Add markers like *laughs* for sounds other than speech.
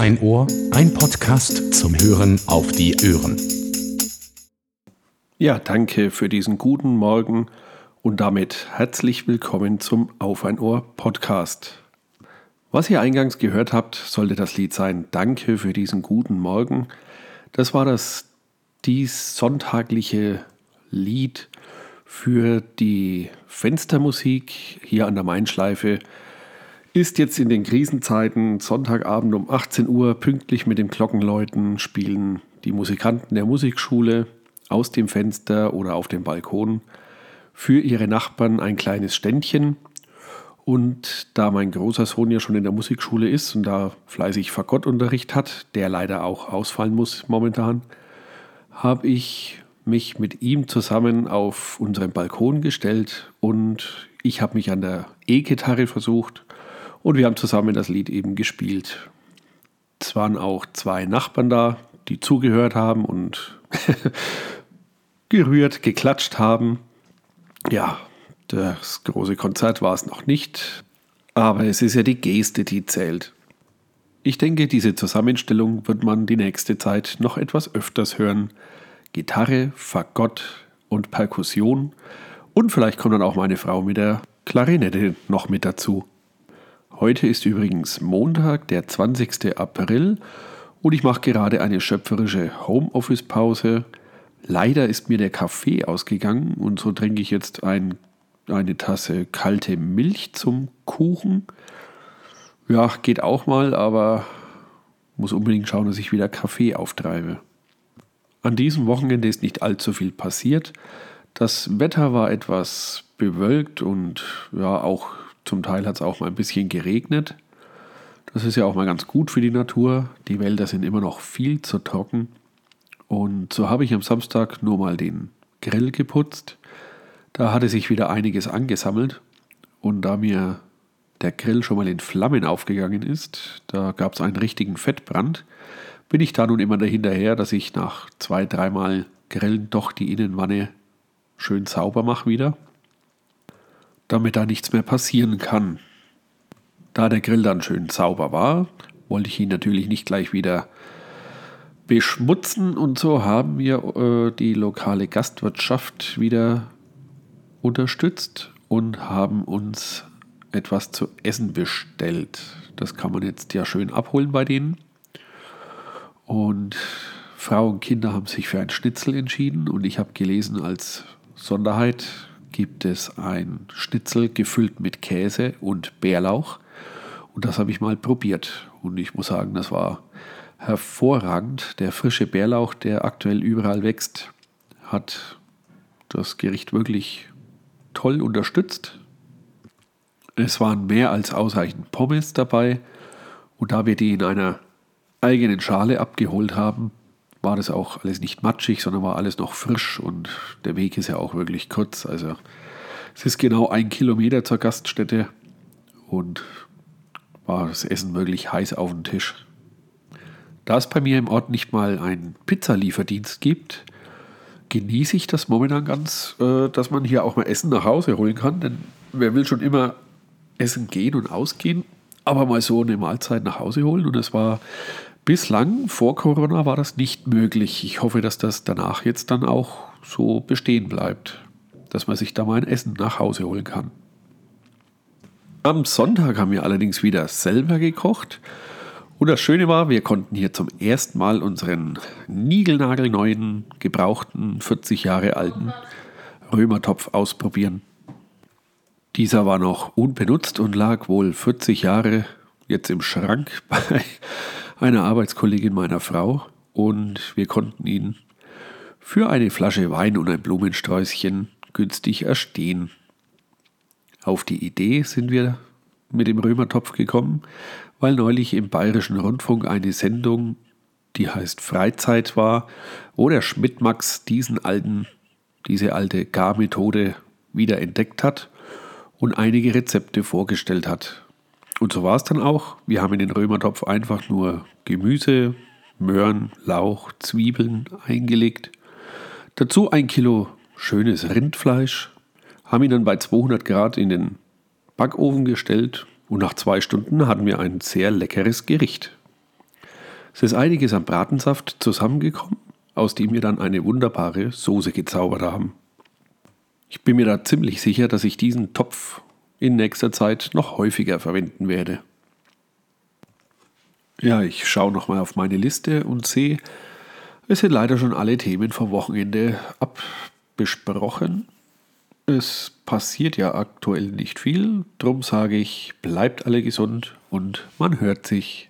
Ein Ohr, ein Podcast zum Hören auf die Ohren. Ja, danke für diesen guten Morgen und damit herzlich willkommen zum Auf ein Ohr Podcast. Was ihr eingangs gehört habt, sollte das Lied sein Danke für diesen guten Morgen. Das war das dies sonntagliche Lied für die Fenstermusik hier an der Mainschleife ist jetzt in den Krisenzeiten Sonntagabend um 18 Uhr pünktlich mit dem Glockenläuten spielen die Musikanten der Musikschule aus dem Fenster oder auf dem Balkon für ihre Nachbarn ein kleines Ständchen. Und da mein großer Sohn ja schon in der Musikschule ist und da fleißig Fagottunterricht hat, der leider auch ausfallen muss momentan, habe ich mich mit ihm zusammen auf unseren Balkon gestellt und ich habe mich an der E-Gitarre versucht und wir haben zusammen das Lied eben gespielt. Es waren auch zwei Nachbarn da, die zugehört haben und *laughs* gerührt, geklatscht haben. Ja, das große Konzert war es noch nicht, aber es ist ja die Geste, die zählt. Ich denke, diese Zusammenstellung wird man die nächste Zeit noch etwas öfters hören. Gitarre, Fagott und Perkussion. Und vielleicht kommt dann auch meine Frau mit der Klarinette noch mit dazu. Heute ist übrigens Montag, der 20. April und ich mache gerade eine schöpferische Homeoffice-Pause. Leider ist mir der Kaffee ausgegangen und so trinke ich jetzt ein, eine Tasse kalte Milch zum Kuchen. Ja, geht auch mal, aber muss unbedingt schauen, dass ich wieder Kaffee auftreibe. An diesem Wochenende ist nicht allzu viel passiert. Das Wetter war etwas bewölkt und ja, auch zum Teil hat es auch mal ein bisschen geregnet. Das ist ja auch mal ganz gut für die Natur. Die Wälder sind immer noch viel zu trocken. Und so habe ich am Samstag nur mal den Grill geputzt. Da hatte sich wieder einiges angesammelt. Und da mir der Grill schon mal in Flammen aufgegangen ist, da gab es einen richtigen Fettbrand, bin ich da nun immer dahinterher, dass ich nach zwei, dreimal Grillen doch die Innenwanne schön sauber mache wieder damit da nichts mehr passieren kann. Da der Grill dann schön sauber war, wollte ich ihn natürlich nicht gleich wieder beschmutzen und so haben wir äh, die lokale Gastwirtschaft wieder unterstützt und haben uns etwas zu essen bestellt. Das kann man jetzt ja schön abholen bei denen. Und Frau und Kinder haben sich für ein Schnitzel entschieden und ich habe gelesen als Sonderheit gibt es ein Schnitzel gefüllt mit Käse und Bärlauch. Und das habe ich mal probiert. Und ich muss sagen, das war hervorragend. Der frische Bärlauch, der aktuell überall wächst, hat das Gericht wirklich toll unterstützt. Es waren mehr als ausreichend Pommes dabei. Und da wir die in einer eigenen Schale abgeholt haben, war das auch alles nicht matschig, sondern war alles noch frisch und der Weg ist ja auch wirklich kurz. Also es ist genau ein Kilometer zur Gaststätte und war das Essen wirklich heiß auf dem Tisch. Da es bei mir im Ort nicht mal einen Pizzalieferdienst gibt, genieße ich das momentan ganz, äh, dass man hier auch mal Essen nach Hause holen kann. Denn wer will schon immer essen gehen und ausgehen, aber mal so eine Mahlzeit nach Hause holen. Und es war Bislang, vor Corona, war das nicht möglich. Ich hoffe, dass das danach jetzt dann auch so bestehen bleibt, dass man sich da mal ein Essen nach Hause holen kann. Am Sonntag haben wir allerdings wieder selber gekocht. Und das Schöne war, wir konnten hier zum ersten Mal unseren niegelnagelneuen, gebrauchten, 40 Jahre alten Römertopf ausprobieren. Dieser war noch unbenutzt und lag wohl 40 Jahre jetzt im Schrank *laughs* bei einer Arbeitskollegin meiner Frau und wir konnten ihn für eine Flasche Wein und ein Blumensträußchen günstig erstehen. Auf die Idee sind wir mit dem Römertopf gekommen, weil neulich im Bayerischen Rundfunk eine Sendung, die heißt Freizeit war, wo der Schmidtmax diesen alten, diese alte Garmethode wieder entdeckt hat und einige Rezepte vorgestellt hat. Und so war es dann auch. Wir haben in den Römertopf einfach nur Gemüse, Möhren, Lauch, Zwiebeln eingelegt. Dazu ein Kilo schönes Rindfleisch. Haben ihn dann bei 200 Grad in den Backofen gestellt. Und nach zwei Stunden hatten wir ein sehr leckeres Gericht. Es ist einiges an Bratensaft zusammengekommen, aus dem wir dann eine wunderbare Soße gezaubert haben. Ich bin mir da ziemlich sicher, dass ich diesen Topf in nächster Zeit noch häufiger verwenden werde. Ja, ich schaue nochmal auf meine Liste und sehe, es sind leider schon alle Themen vom Wochenende abbesprochen. Es passiert ja aktuell nicht viel, drum sage ich, bleibt alle gesund und man hört sich.